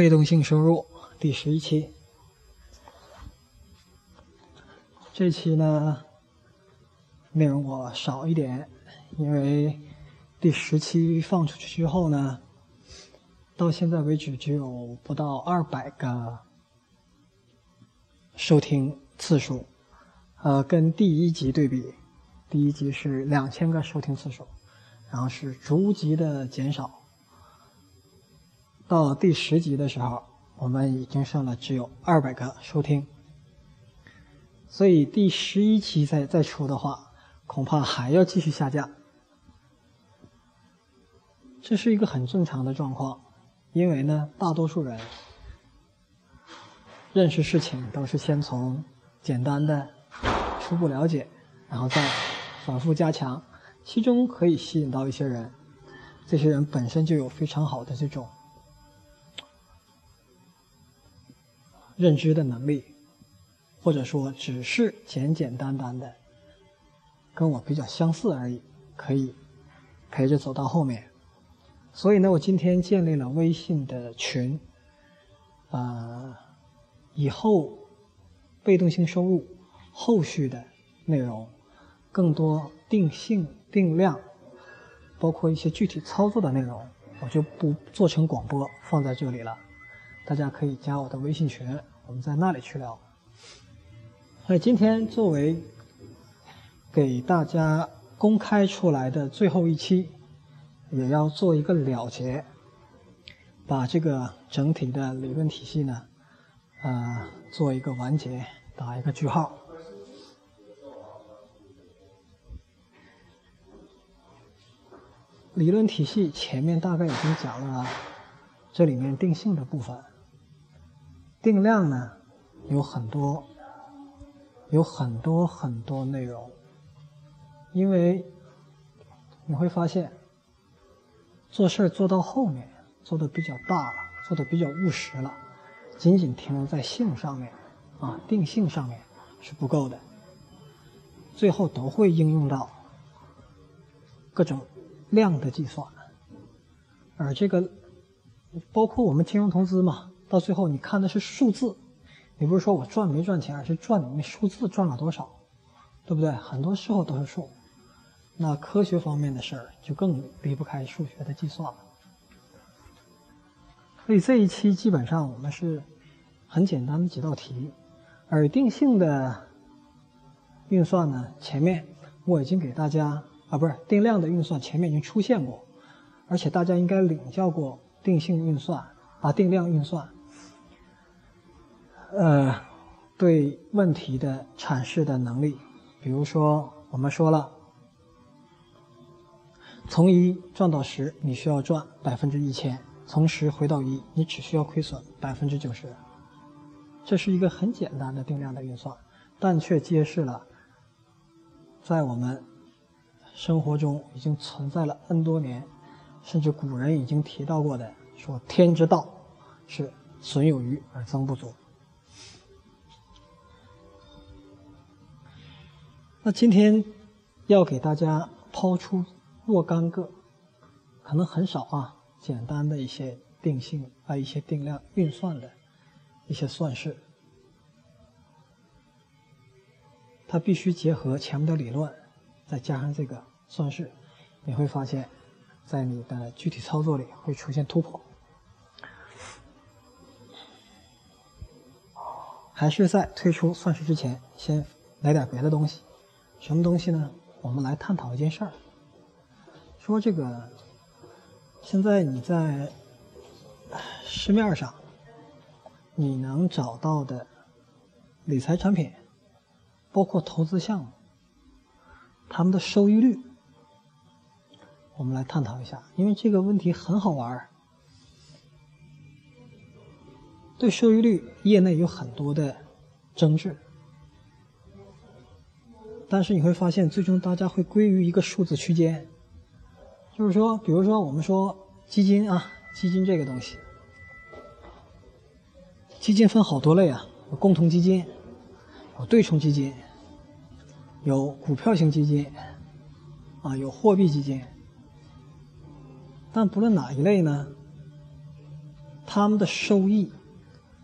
被动性收入第十一期，这期呢内容我少一点，因为第十期放出去之后呢，到现在为止只有不到二百个收听次数，呃，跟第一集对比，第一集是两千个收听次数，然后是逐级的减少。到第十集的时候，我们已经上了只有二百个收听，所以第十一期再再出的话，恐怕还要继续下降。这是一个很正常的状况，因为呢，大多数人认识事情都是先从简单的初步了解，然后再反复加强，其中可以吸引到一些人，这些人本身就有非常好的这种。认知的能力，或者说只是简简单单的跟我比较相似而已，可以陪着走到后面。所以呢，我今天建立了微信的群，啊，以后被动性收入后续的内容，更多定性定量，包括一些具体操作的内容，我就不做成广播放在这里了。大家可以加我的微信群。我们在那里去聊。所以今天作为给大家公开出来的最后一期，也要做一个了结，把这个整体的理论体系呢，呃，做一个完结，打一个句号。理论体系前面大概已经讲了这里面定性的部分。定量呢，有很多，有很多很多内容，因为你会发现，做事做到后面做的比较大了，做的比较务实了，仅仅停留在性上面，啊，定性上面是不够的，最后都会应用到各种量的计算，而这个包括我们金融投资嘛。到最后，你看的是数字，你不是说我赚没赚钱，而是赚你那数字赚了多少，对不对？很多时候都是数。那科学方面的事儿就更离不开数学的计算了。所以这一期基本上我们是很简单的几道题，而定性的运算呢，前面我已经给大家啊，不是定量的运算前面已经出现过，而且大家应该领教过定性运算啊，定量运算。呃，对问题的阐释的能力，比如说我们说了，从一赚到十，你需要赚百分之一千；从十回到一，你只需要亏损百分之九十。这是一个很简单的定量的运算，但却揭示了在我们生活中已经存在了 N 多年，甚至古人已经提到过的，说天之道是损有余而增不足。那今天要给大家抛出若干个可能很少啊，简单的一些定性啊，一些定量运算的一些算式，它必须结合前面的理论，再加上这个算式，你会发现，在你的具体操作里会出现突破。还是在推出算式之前，先来点别的东西。什么东西呢？我们来探讨一件事儿，说这个，现在你在市面上你能找到的理财产品，包括投资项目，他们的收益率，我们来探讨一下，因为这个问题很好玩儿。对收益率，业内有很多的争执。但是你会发现，最终大家会归于一个数字区间，就是说，比如说我们说基金啊，基金这个东西，基金分好多类啊，有共同基金，有对冲基金，有股票型基金，啊，有货币基金。但不论哪一类呢，他们的收益，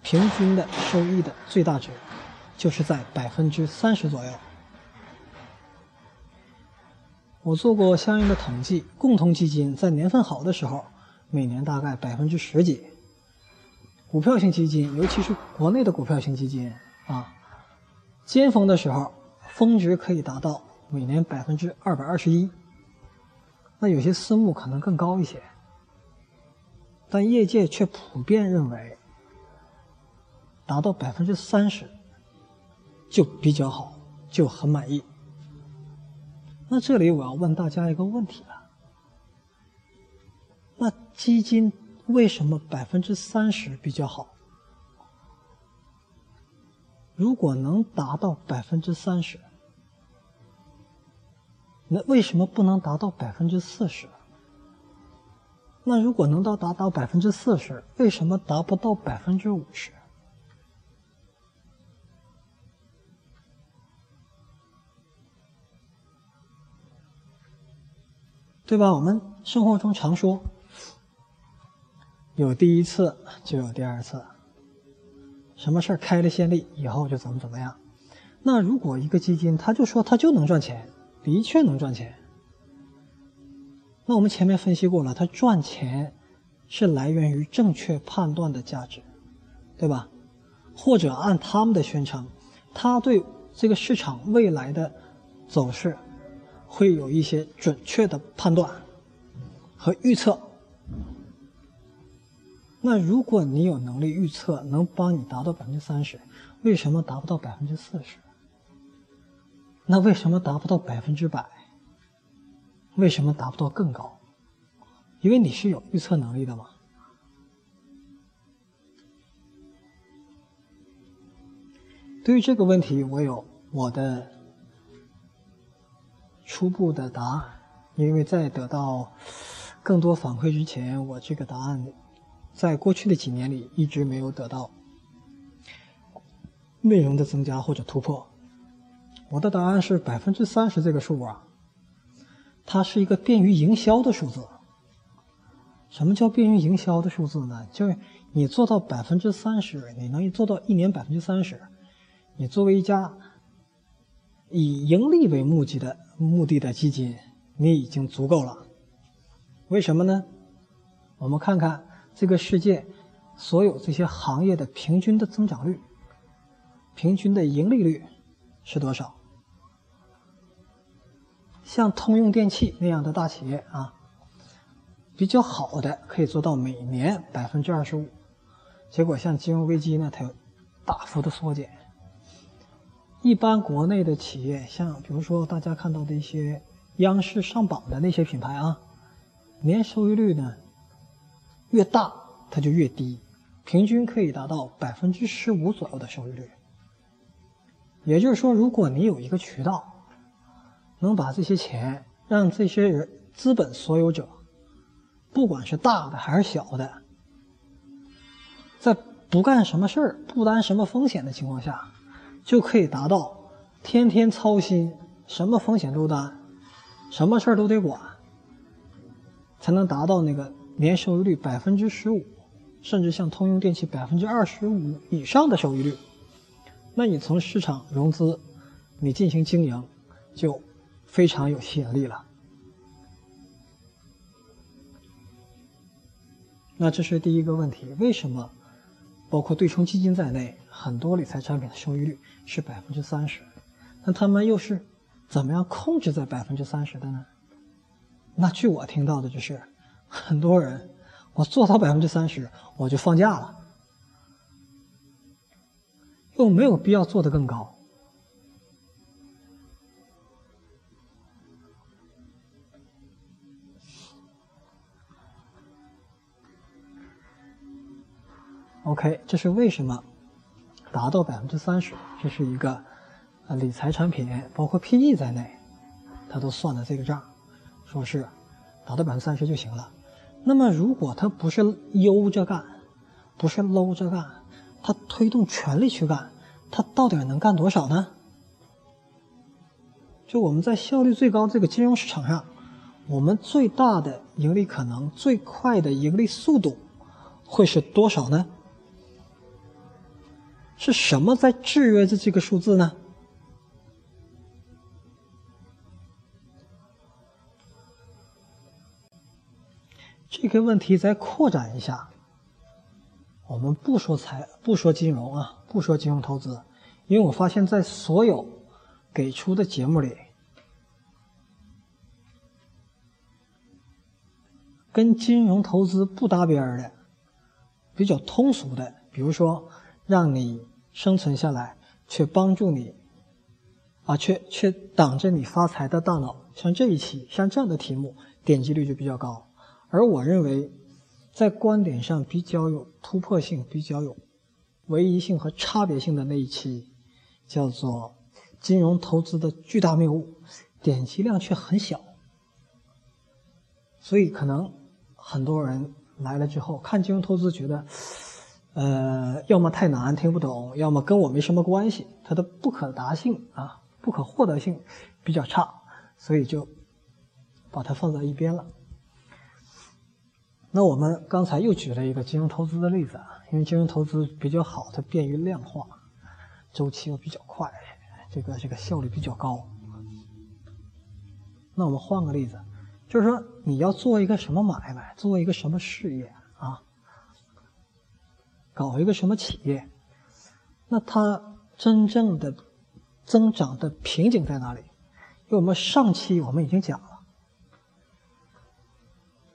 平均的收益的最大值，就是在百分之三十左右。我做过相应的统计，共同基金在年份好的时候，每年大概百分之十几；股票型基金，尤其是国内的股票型基金啊，尖峰的时候，峰值可以达到每年百分之二百二十一。那有些私募可能更高一些。但业界却普遍认为，达到百分之三十就比较好，就很满意。那这里我要问大家一个问题了：那基金为什么百分之三十比较好？如果能达到百分之三十，那为什么不能达到百分之四十？那如果能到达到百分之四十，为什么达不到百分之五十？对吧？我们生活中常说，有第一次就有第二次，什么事儿开了先例，以后就怎么怎么样。那如果一个基金，他就说他就能赚钱，的确能赚钱。那我们前面分析过了，它赚钱是来源于正确判断的价值，对吧？或者按他们的宣称，他对这个市场未来的走势会有一些准确的判断和预测。那如果你有能力预测，能帮你达到百分之三十，为什么达不到百分之四十？那为什么达不到百分之百？为什么达不到更高？因为你是有预测能力的嘛。对于这个问题，我有我的初步的答案。因为在得到更多反馈之前，我这个答案在过去的几年里一直没有得到内容的增加或者突破。我的答案是百分之三十这个数啊。它是一个便于营销的数字。什么叫便于营销的数字呢？就是你做到百分之三十，你能做到一年百分之三十，你作为一家以盈利为目的的目的的基金，你已经足够了。为什么呢？我们看看这个世界所有这些行业的平均的增长率，平均的盈利率是多少？像通用电气那样的大企业啊，比较好的可以做到每年百分之二十五，结果像金融危机呢，它有大幅的缩减。一般国内的企业，像比如说大家看到的一些央视上榜的那些品牌啊，年收益率呢越大它就越低，平均可以达到百分之十五左右的收益率。也就是说，如果你有一个渠道。能把这些钱让这些人资本所有者，不管是大的还是小的，在不干什么事儿、不担什么风险的情况下，就可以达到天天操心、什么风险都担、什么事儿都得管，才能达到那个年收益率百分之十五，甚至像通用电气百分之二十五以上的收益率。那你从市场融资，你进行经营，就。非常有吸引力了。那这是第一个问题：为什么包括对冲基金在内，很多理财产品的收益率是百分之三十？那他们又是怎么样控制在百分之三十的呢？那据我听到的就是，很多人我做到百分之三十我就放假了，又没有必要做得更高。OK，这是为什么达到百分之三十？这是一个呃理财产品，包括 PE 在内，他都算的这个账，说是达到百分之三十就行了。那么如果它不是悠着干，不是搂着干，它推动全力去干，它到底能干多少呢？就我们在效率最高这个金融市场上，我们最大的盈利可能、最快的盈利速度。会是多少呢？是什么在制约着这个数字呢？这个问题再扩展一下，我们不说财，不说金融啊，不说金融投资，因为我发现，在所有给出的节目里，跟金融投资不搭边的、比较通俗的，比如说让你生存下来，却帮助你啊，却却挡着你发财的大脑，像这一期，像这样的题目，点击率就比较高。而我认为，在观点上比较有突破性、比较有唯一性和差别性的那一期，叫做“金融投资的巨大谬误”，点击量却很小。所以，可能很多人来了之后看金融投资，觉得，呃，要么太难听不懂，要么跟我没什么关系，它的不可达性啊、不可获得性比较差，所以就把它放在一边了。那我们刚才又举了一个金融投资的例子啊，因为金融投资比较好，它便于量化，周期又比较快，这个这个效率比较高。那我们换个例子，就是说你要做一个什么买卖，做一个什么事业，搞一个什么企业，那它真正的增长的瓶颈在哪里？因为我们上期我们已经讲了。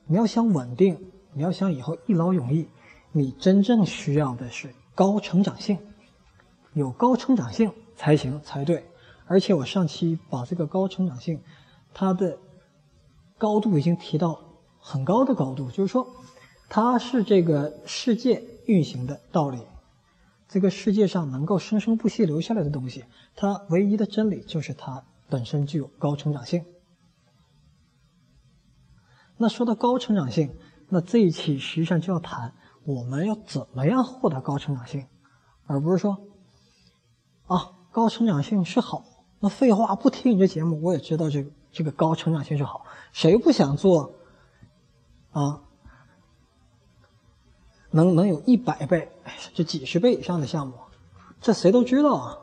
你要想稳定，你要想以后一劳永逸，你真正需要的是高成长性，有高成长性才行才对。而且我上期把这个高成长性，它的高度已经提到很高的高度，就是说，它是这个世界运行的道理，这个世界上能够生生不息留下来的东西，它唯一的真理就是它本身具有高成长性。那说到高成长性，那这一期实际上就要谈我们要怎么样获得高成长性，而不是说，啊，高成长性是好。那废话，不听你这节目，我也知道这个这个高成长性是好。谁不想做啊？能能有一百倍，这几十倍以上的项目，这谁都知道啊。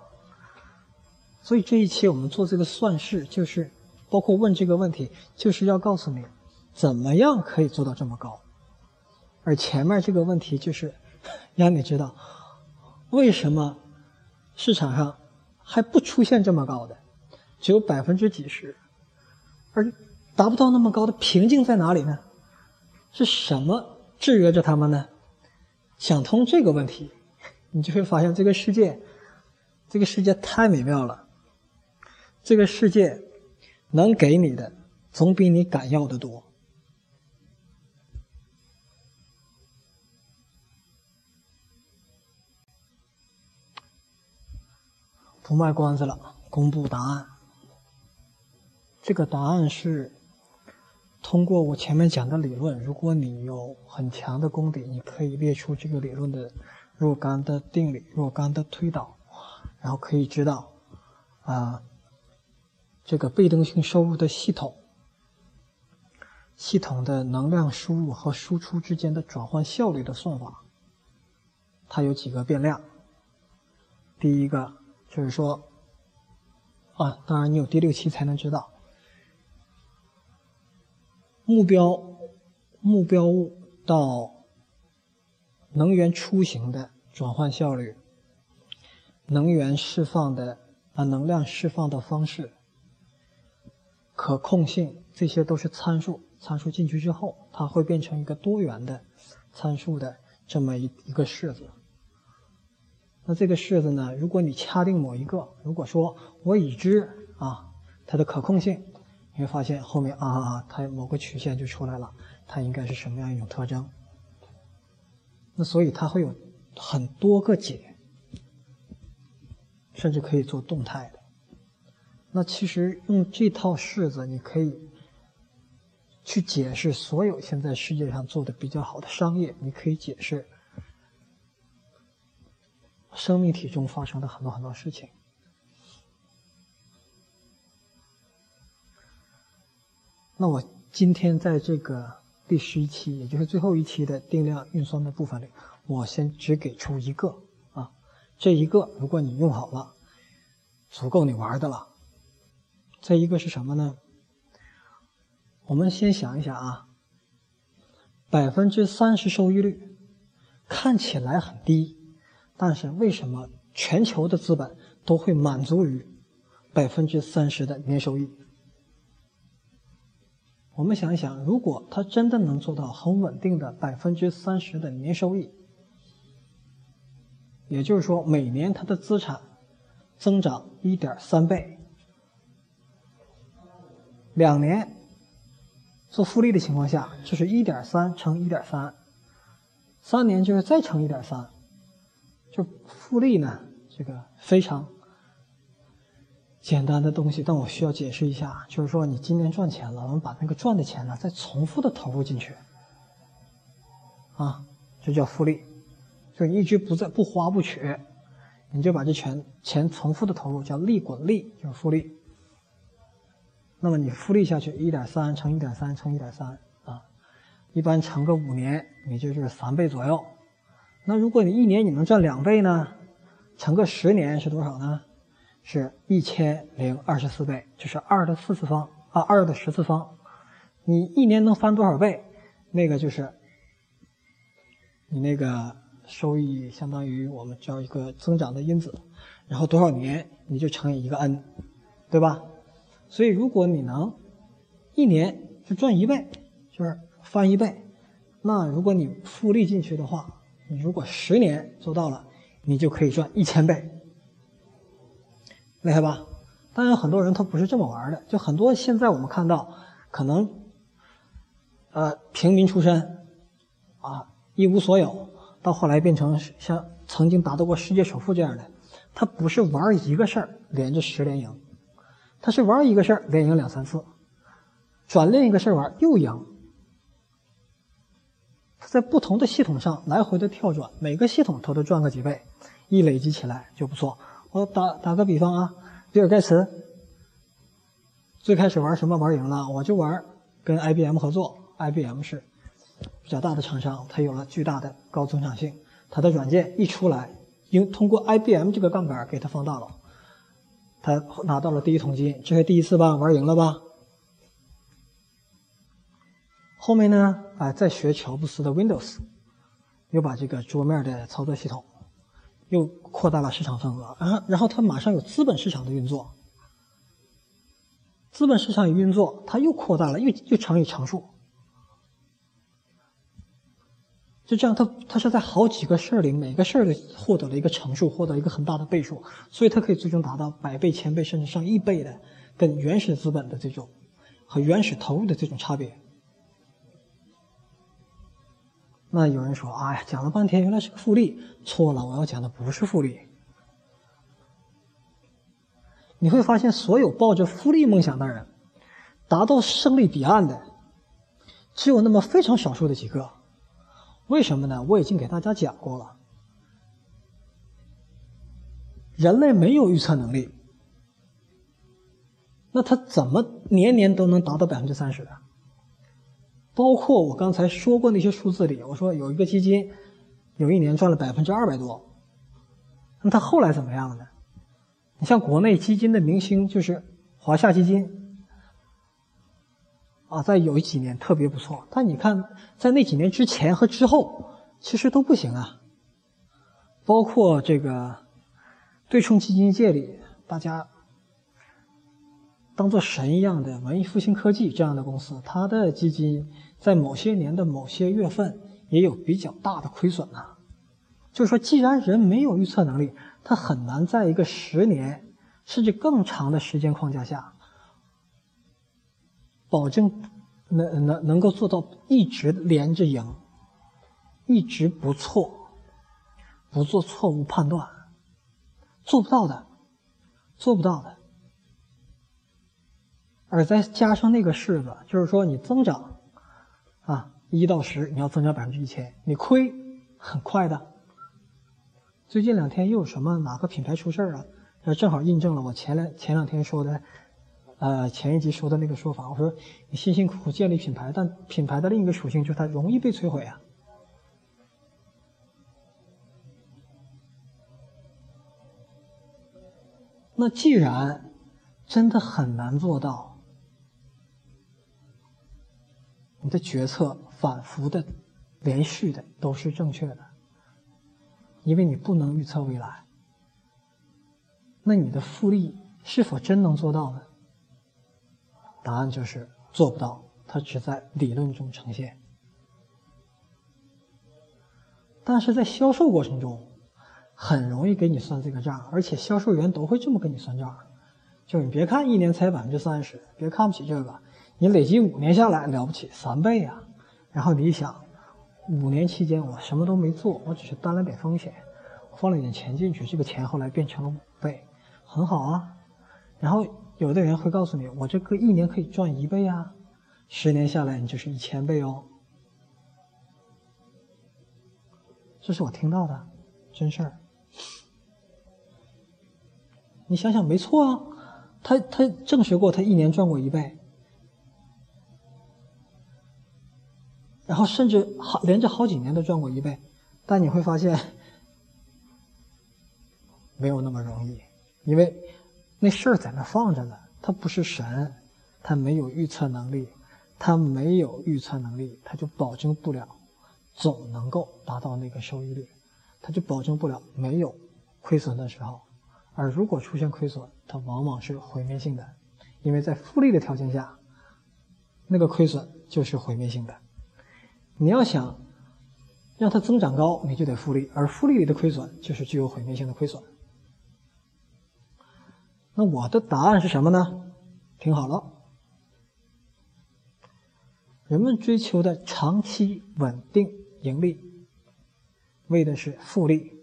所以这一期我们做这个算式，就是包括问这个问题，就是要告诉你。怎么样可以做到这么高？而前面这个问题就是 让你知道为什么市场上还不出现这么高的，只有百分之几十，而达不到那么高的瓶颈在哪里呢？是什么制约着他们呢？想通这个问题，你就会发现这个世界，这个世界太美妙了。这个世界能给你的，总比你敢要的多。不卖关子了，公布答案。这个答案是通过我前面讲的理论。如果你有很强的功底，你可以列出这个理论的若干的定理、若干的推导，然后可以知道啊，这个被动性收入的系统、系统的能量输入和输出之间的转换效率的算法，它有几个变量。第一个。就是说，啊，当然你有第六期才能知道，目标目标物到能源出行的转换效率，能源释放的啊能量释放的方式，可控性，这些都是参数。参数进去之后，它会变成一个多元的参数的这么一一个式子。那这个式子呢？如果你掐定某一个，如果说我已知啊它的可控性，你会发现后面啊啊它某个曲线就出来了，它应该是什么样一种特征？那所以它会有很多个解，甚至可以做动态的。那其实用这套式子，你可以去解释所有现在世界上做的比较好的商业，你可以解释。生命体中发生的很多很多事情。那我今天在这个第十一期，也就是最后一期的定量运算的部分里，我先只给出一个啊，这一个如果你用好了，足够你玩的了。这一个是什么呢？我们先想一想啊，百分之三十收益率看起来很低，但是为什么全球的资本都会满足于百分之三十的年收益？我们想一想，如果它真的能做到很稳定的百分之三十的年收益，也就是说每年它的资产增长一点三倍，两年做复利的情况下，就是一点三乘一点三，三年就是再乘一点三，就复利呢，这个非常。简单的东西，但我需要解释一下，就是说你今年赚钱了，我们把那个赚的钱呢再重复的投入进去，啊，这叫复利，就一直不在不花不取，你就把这钱钱重复的投入，叫利滚利，就是复利。那么你复利下去，一点三乘一点三乘一点三啊，一般乘个五年，你就是三倍左右。那如果你一年你能赚两倍呢，乘个十年是多少呢？是一千零二十四倍，就是二的四次方啊，二的十次方。你一年能翻多少倍？那个就是你那个收益相当于我们叫一个增长的因子，然后多少年你就乘以一个 n，对吧？所以如果你能一年就赚一倍，就是翻一倍，那如果你复利进去的话，你如果十年做到了，你就可以赚一千倍。厉害吧？当然，很多人他不是这么玩的。就很多现在我们看到，可能，呃，平民出身，啊，一无所有，到后来变成像曾经达到过世界首富这样的，他不是玩一个事儿连着十连赢，他是玩一个事儿连赢两三次，转另一个事儿玩又赢。他在不同的系统上来回的跳转，每个系统他都赚个几倍，一累积起来就不错。我打打个比方啊，比尔盖茨最开始玩什么玩赢了？我就玩跟 IBM 合作，IBM 是比较大的厂商，它有了巨大的高增长性，它的软件一出来，用通过 IBM 这个杠杆给它放大了，他拿到了第一桶金，这是第一次吧？玩赢了吧？后面呢？哎，再学乔布斯的 Windows，又把这个桌面的操作系统。又扩大了市场份额，然后，然后它马上有资本市场的运作，资本市场一运作，它又扩大了，又又乘以乘数，就这样，它它是在好几个事儿里，每个事儿里获得了一个乘数，获得一个很大的倍数，所以它可以最终达到百倍、千倍，甚至上亿倍的，跟原始资本的这种和原始投入的这种差别。那有人说：“哎呀，讲了半天，原来是个复利，错了！我要讲的不是复利。你会发现，所有抱着复利梦想的人，达到胜利彼岸的，只有那么非常少数的几个。为什么呢？我已经给大家讲过了，人类没有预测能力，那他怎么年年都能达到百分之三十的？”包括我刚才说过那些数字里，我说有一个基金，有一年赚了百分之二百多，那它后来怎么样呢？你像国内基金的明星就是华夏基金，啊，在有几年特别不错，但你看在那几年之前和之后，其实都不行啊。包括这个对冲基金界里，大家。当做神一样的文艺复兴科技这样的公司，它的基金在某些年的某些月份也有比较大的亏损呐。就是说，既然人没有预测能力，他很难在一个十年甚至更长的时间框架下，保证能能能够做到一直连着赢，一直不错，不做错误判断，做不到的，做不到的。而再加上那个式子，就是说你增长，啊，一到十，你要增长百分之一千，你亏很快的。最近两天又有什么哪个品牌出事儿了？这正好印证了我前两前两天说的，呃前一集说的那个说法，我说你辛辛苦苦建立品牌，但品牌的另一个属性就是它容易被摧毁啊。那既然真的很难做到，你的决策反复的、连续的都是正确的，因为你不能预测未来。那你的复利是否真能做到呢？答案就是做不到，它只在理论中呈现。但是在销售过程中，很容易给你算这个账，而且销售员都会这么跟你算账。就是你别看一年才百分之三十，别看不起这个，你累积五年下来了不起，三倍啊！然后你一想，五年期间我什么都没做，我只是担了点风险，放了点钱进去，这个钱后来变成了五倍，很好啊。然后有的人会告诉你，我这个一年可以赚一倍啊，十年下来你就是一千倍哦。这是我听到的真事儿。你想想，没错啊，他他证实过，他一年赚过一倍，然后甚至好连着好几年都赚过一倍，但你会发现没有那么容易，因为那事儿在那放着呢，他不是神，他没有预测能力，他没有预测能力，他就保证不了总能够达到那个收益率，他就保证不了没有亏损的时候。而如果出现亏损，它往往是毁灭性的，因为在复利的条件下，那个亏损就是毁灭性的。你要想让它增长高，你就得复利，而复利里的亏损就是具有毁灭性的亏损。那我的答案是什么呢？听好了，人们追求的长期稳定盈利，为的是复利。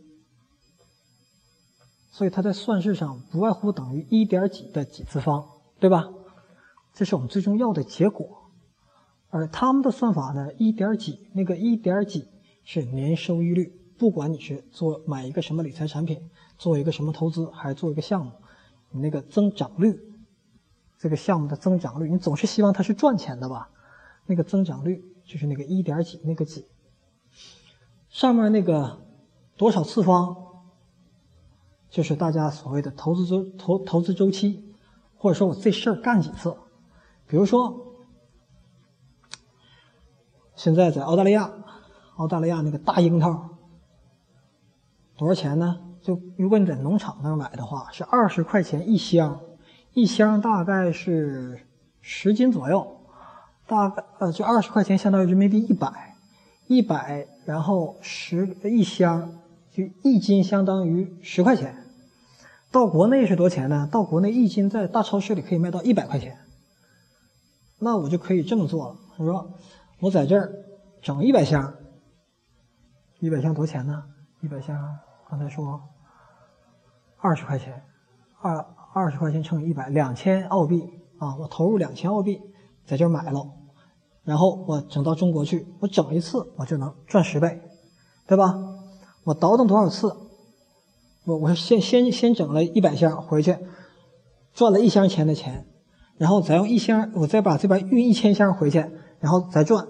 所以它在算式上不外乎等于一点几的几次方，对吧？这是我们最终要的结果。而他们的算法呢，一点几那个一点几是年收益率，不管你是做买一个什么理财产品，做一个什么投资，还是做一个项目，你那个增长率，这个项目的增长率，你总是希望它是赚钱的吧？那个增长率就是那个一点几那个几，上面那个多少次方？就是大家所谓的投资周投投资周期，或者说我这事儿干几次，比如说，现在在澳大利亚，澳大利亚那个大樱桃多少钱呢？就如果你在农场那儿买的话，是二十块钱一箱，一箱大概是十斤左右，大概呃就二十块钱相当于人民币一百，一百然后十一箱就一斤相当于十块钱。到国内是多钱呢？到国内一斤在大超市里可以卖到一百块钱。那我就可以这么做了。我说，我在这儿整一百箱，一百箱多少钱呢？一百箱刚才说二十块钱，二二十块钱乘以一百，两千澳币啊！我投入两千澳币在这儿买了，然后我整到中国去，我整一次我就能赚十倍，对吧？我倒腾多少次？我我先先先整了一百箱回去，赚了一箱钱的钱，然后再用一箱，我再把这边运一千箱回去，然后再赚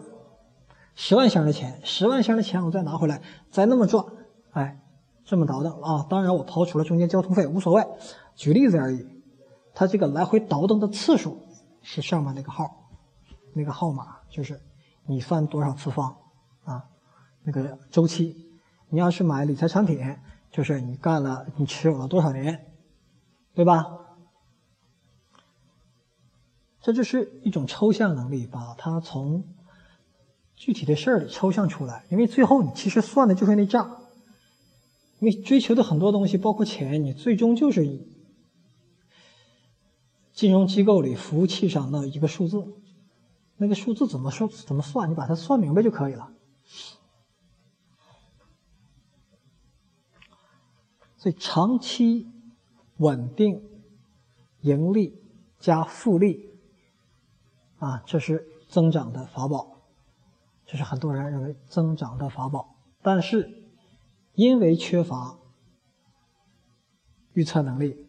十万箱的钱，十万箱的钱我再拿回来，再那么赚，哎，这么倒腾啊！当然我刨除了中间交通费，无所谓，举例子而已。它这个来回倒腾的次数是上面那个号，那个号码就是你翻多少次方啊？那个周期，你要是买理财产品。就是你干了，你持有了多少年，对吧？这就是一种抽象能力，把它从具体的事儿里抽象出来。因为最后你其实算的就是那账，因为追求的很多东西，包括钱，你最终就是以金融机构里服务器上的一个数字，那个数字怎么说怎么算，你把它算明白就可以了。所以，长期稳定盈利加复利啊，这是增长的法宝，这是很多人认为增长的法宝。但是，因为缺乏预测能力，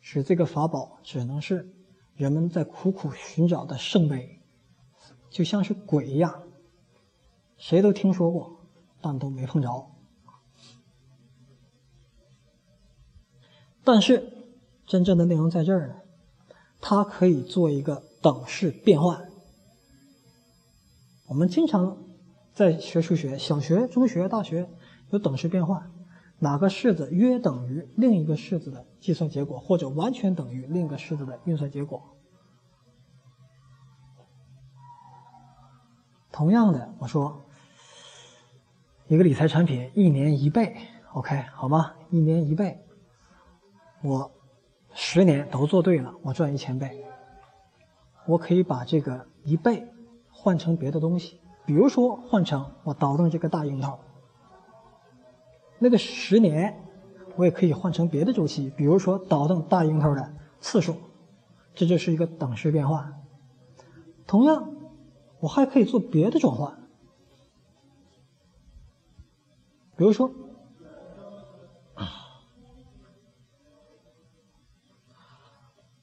使这个法宝只能是人们在苦苦寻找的圣杯，就像是鬼一样，谁都听说过，但都没碰着。但是真正的内容在这儿呢，它可以做一个等式变换。我们经常在学数学，小学、中学、大学有等式变换，哪个式子约等于另一个式子的计算结果，或者完全等于另一个式子的运算结果。同样的，我说一个理财产品一年一倍，OK 好吗？一年一倍，我十年都做对了，我赚一千倍。我可以把这个一倍。换成别的东西，比如说换成我倒腾这个大樱桃，那个十年我也可以换成别的周期，比如说倒腾大樱桃的次数，这就是一个等式变化。同样，我还可以做别的转换，比如说，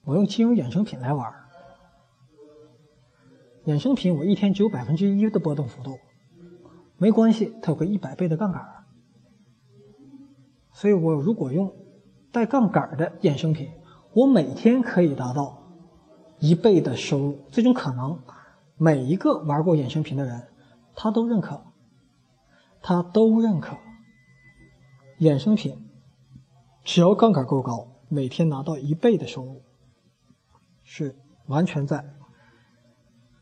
我用金融衍生品来玩。衍生品我一天只有百分之一的波动幅度，没关系，它有个一百倍的杠杆所以我如果用带杠杆的衍生品，我每天可以达到一倍的收入。这种可能，每一个玩过衍生品的人，他都认可，他都认可。衍生品只要杠杆够高，每天拿到一倍的收入，是完全在。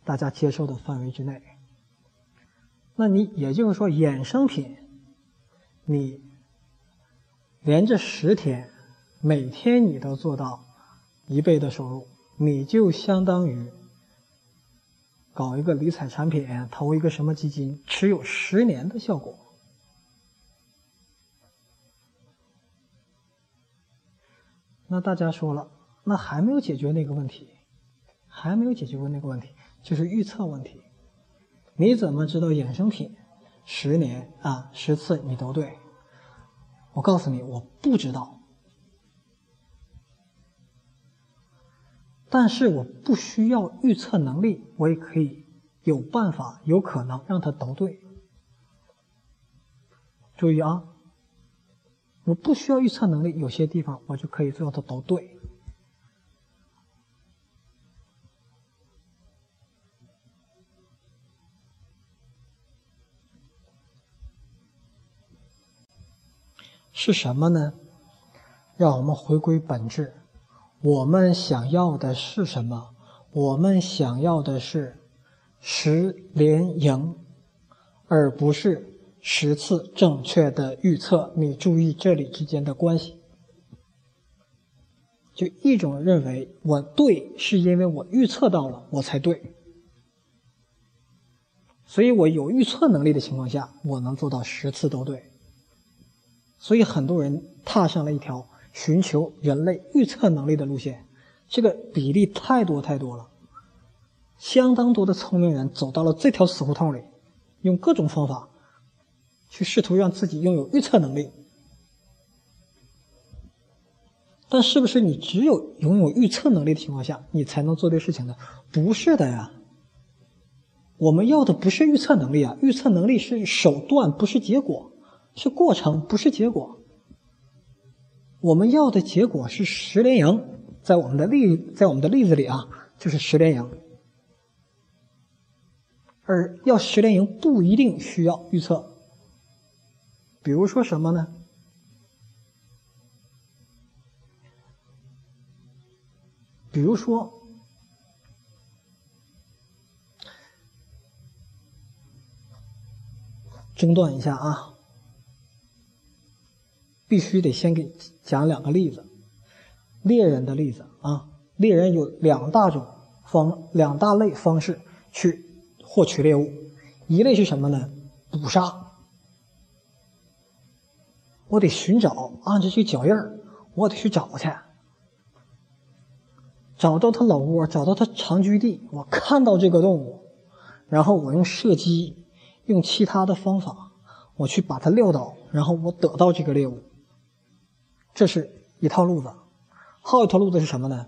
大家接受的范围之内，那你也就是说，衍生品，你连着十天，每天你都做到一倍的收入，你就相当于搞一个理财产品，投一个什么基金，持有十年的效果。那大家说了，那还没有解决那个问题，还没有解决过那个问题。就是预测问题，你怎么知道衍生品十年啊十次你都对？我告诉你，我不知道，但是我不需要预测能力，我也可以有办法，有可能让它都对。注意啊，我不需要预测能力，有些地方我就可以做到都对。是什么呢？让我们回归本质。我们想要的是什么？我们想要的是十连赢，而不是十次正确的预测。你注意这里之间的关系。就一种认为我对，是因为我预测到了，我才对。所以我有预测能力的情况下，我能做到十次都对。所以很多人踏上了一条寻求人类预测能力的路线，这个比例太多太多了。相当多的聪明人走到了这条死胡同里，用各种方法去试图让自己拥有预测能力。但是不是你只有拥有预测能力的情况下，你才能做对事情呢？不是的呀。我们要的不是预测能力啊，预测能力是手段，不是结果。是过程，不是结果。我们要的结果是十连赢，在我们的例，在我们的例子里啊，就是十连赢。而要十连赢不一定需要预测。比如说什么呢？比如说，中断一下啊。必须得先给讲两个例子，猎人的例子啊。猎人有两大种方，两大类方式去获取猎物。一类是什么呢？捕杀。我得寻找，按着这脚印儿，我得去找去，找到它老窝，找到它长居地。我看到这个动物，然后我用射击，用其他的方法，我去把它撂倒，然后我得到这个猎物。这是一套路子，还有一套路子是什么呢？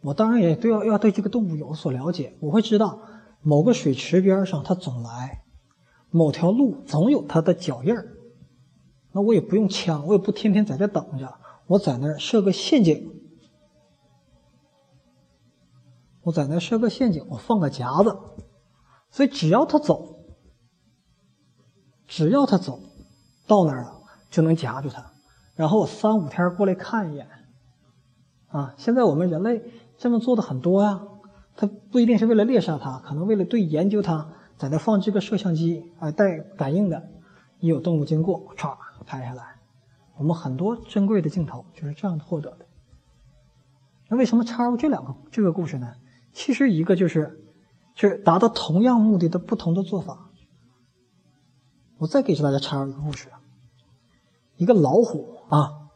我当然也对要要对这个动物有所了解，我会知道某个水池边上它总来，某条路总有它的脚印儿。那我也不用枪，我也不天天在这等着，我在那儿设个陷阱，我在那儿设个陷阱，我放个夹子，所以只要它走，只要它走到那儿了，就能夹住它，然后我三五天过来看一眼。啊，现在我们人类这么做的很多呀，它不一定是为了猎杀它，可能为了对研究它，在那放这个摄像机啊，带感应的，一有动物经过，唰。拍下来，我们很多珍贵的镜头就是这样获得的。那为什么插入这两个这个故事呢？其实一个就是是达到同样目的的不同的做法。我再给大家插入一个故事：一个老虎啊，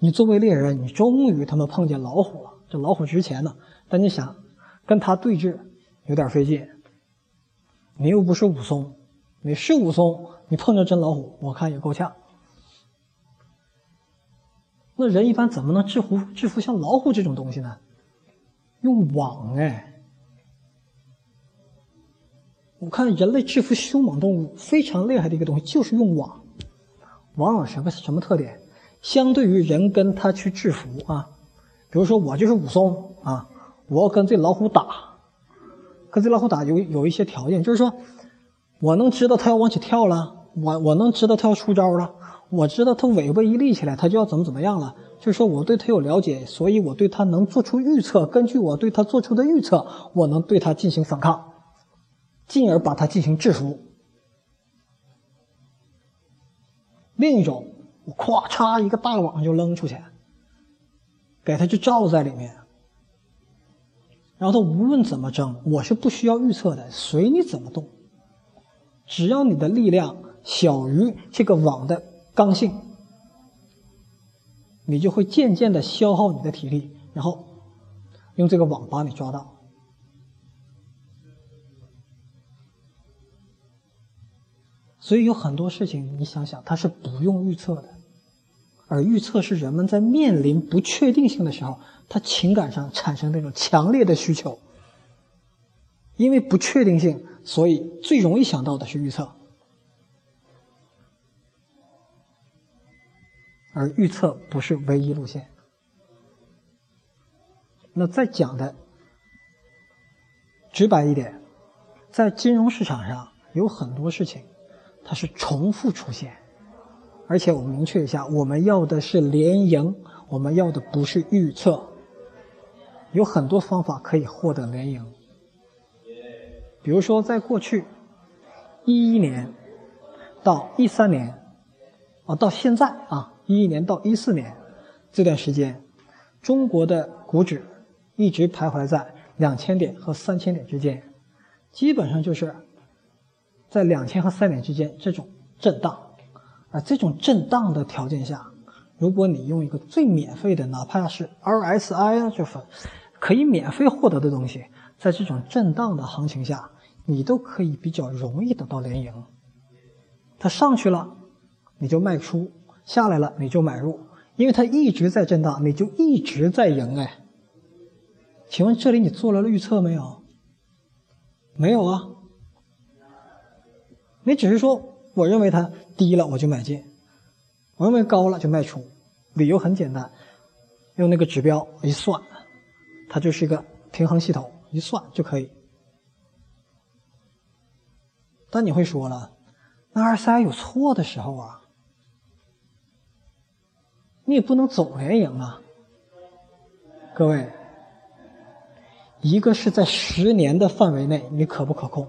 你作为猎人，你终于他妈碰见老虎了。这老虎值钱呢，但你想跟它对峙有点费劲。你又不是武松，你是武松，你碰着真老虎，我看也够呛。那人一般怎么能制服制服像老虎这种东西呢？用网哎！我看人类制服凶猛动物非常厉害的一个东西就是用网。往往什么什么特点？相对于人跟它去制服啊，比如说我就是武松啊，我要跟这老虎打，跟这老虎打有有一些条件，就是说我能知道它要往起跳了，我我能知道它要出招了。我知道它尾巴一立起来，它就要怎么怎么样了。就是说，我对它有了解，所以我对它能做出预测。根据我对它做出的预测，我能对它进行反抗，进而把它进行制服。另一种，我咵嚓一个大网就扔出去，给它就罩在里面，然后它无论怎么挣，我是不需要预测的，随你怎么动，只要你的力量小于这个网的。刚性，你就会渐渐的消耗你的体力，然后用这个网把你抓到。所以有很多事情，你想想，它是不用预测的，而预测是人们在面临不确定性的时候，他情感上产生那种强烈的需求。因为不确定性，所以最容易想到的是预测。而预测不是唯一路线。那再讲的直白一点，在金融市场上有很多事情，它是重复出现，而且我们明确一下，我们要的是连赢，我们要的不是预测。有很多方法可以获得连赢，比如说在过去一一年到一三年，啊，到现在啊。一一年到一四年这段时间，中国的股指一直徘徊在两千点和三千点之间，基本上就是在两千和三点之间这种震荡。而这种震荡的条件下，如果你用一个最免费的，哪怕是 RSI 啊，就是可以免费获得的东西，在这种震荡的行情下，你都可以比较容易得到连赢。它上去了，你就卖出。下来了你就买入，因为它一直在震荡，你就一直在赢哎。请问这里你做了预测没有？没有啊，你只是说我认为它低了我就买进，我认为高了就卖出，理由很简单，用那个指标一算，它就是一个平衡系统，一算就可以。但你会说了，那 RSI 有错的时候啊。你也不能总连赢啊，各位，一个是在十年的范围内你可不可控，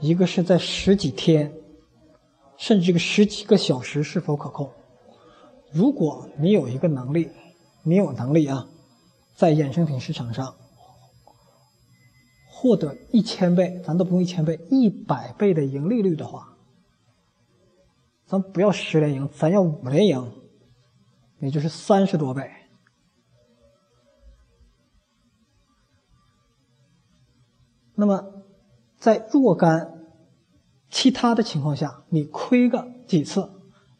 一个是在十几天，甚至个十几个小时是否可控？如果你有一个能力，你有能力啊，在衍生品市场上获得一千倍，咱都不用一千倍，一百倍的盈利率的话，咱不要十连赢，咱要五连赢。也就是三十多倍。那么，在若干其他的情况下，你亏个几次，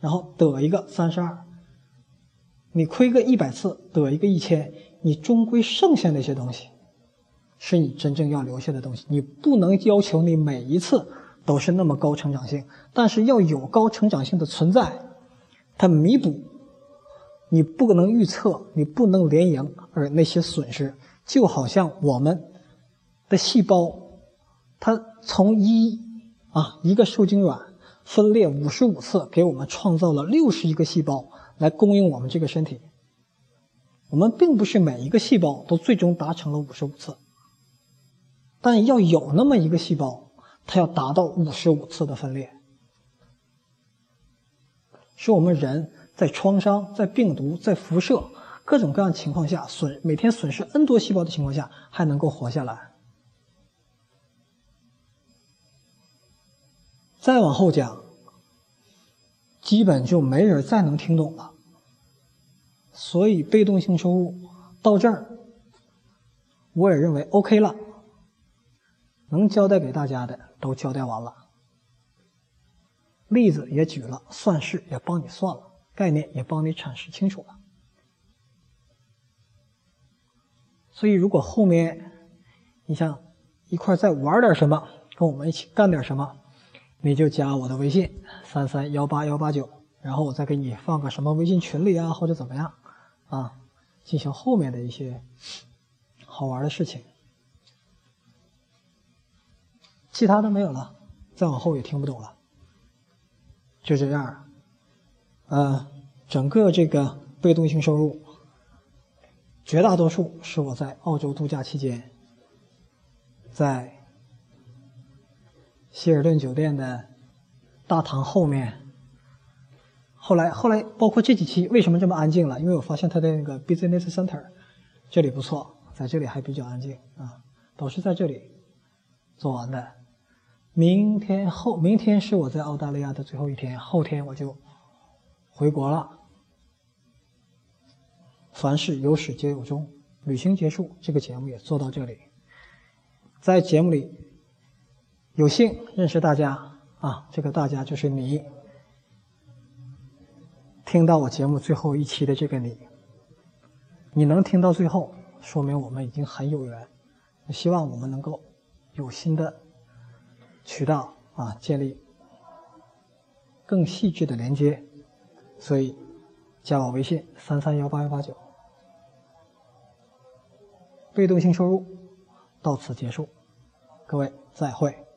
然后得一个三十二；你亏个一百次，得一个一千，你终归剩下那些东西，是你真正要留下的东西。你不能要求你每一次都是那么高成长性，但是要有高成长性的存在，它弥补你不能预测、你不能连赢而那些损失，就好像我们的细胞，它从一啊一个受精卵分裂五十五次，给我们创造了六十亿个细胞来供应我们这个身体。我们并不是每一个细胞都最终达成了五十五次，但要有那么一个细胞，它要达到五十五次的分裂，是我们人在创伤、在病毒、在辐射各种各样情况下损每天损失 n 多细胞的情况下还能够活下来。再往后讲，基本就没人再能听懂了。所以被动性收入到这儿，我也认为 OK 了，能交代给大家的都交代完了，例子也举了，算式也帮你算了，概念也帮你阐释清楚了。所以如果后面你想一块再玩点什么，跟我们一起干点什么，你就加我的微信三三幺八幺八九，然后我再给你放个什么微信群里啊，或者怎么样。啊，进行后面的一些好玩的事情，其他的没有了，再往后也听不懂了，就这样。呃，整个这个被动性收入，绝大多数是我在澳洲度假期间，在希尔顿酒店的大堂后面。后来，后来包括这几期为什么这么安静了？因为我发现他的那个 business center 这里不错，在这里还比较安静啊，都是在这里做完的。明天后，明天是我在澳大利亚的最后一天，后天我就回国了。凡事有始皆有终，旅行结束，这个节目也做到这里。在节目里有幸认识大家啊，这个大家就是你。听到我节目最后一期的这个你，你能听到最后，说明我们已经很有缘。希望我们能够有新的渠道啊，建立更细致的连接。所以加我微信三三幺八幺八九。被动性收入到此结束，各位再会。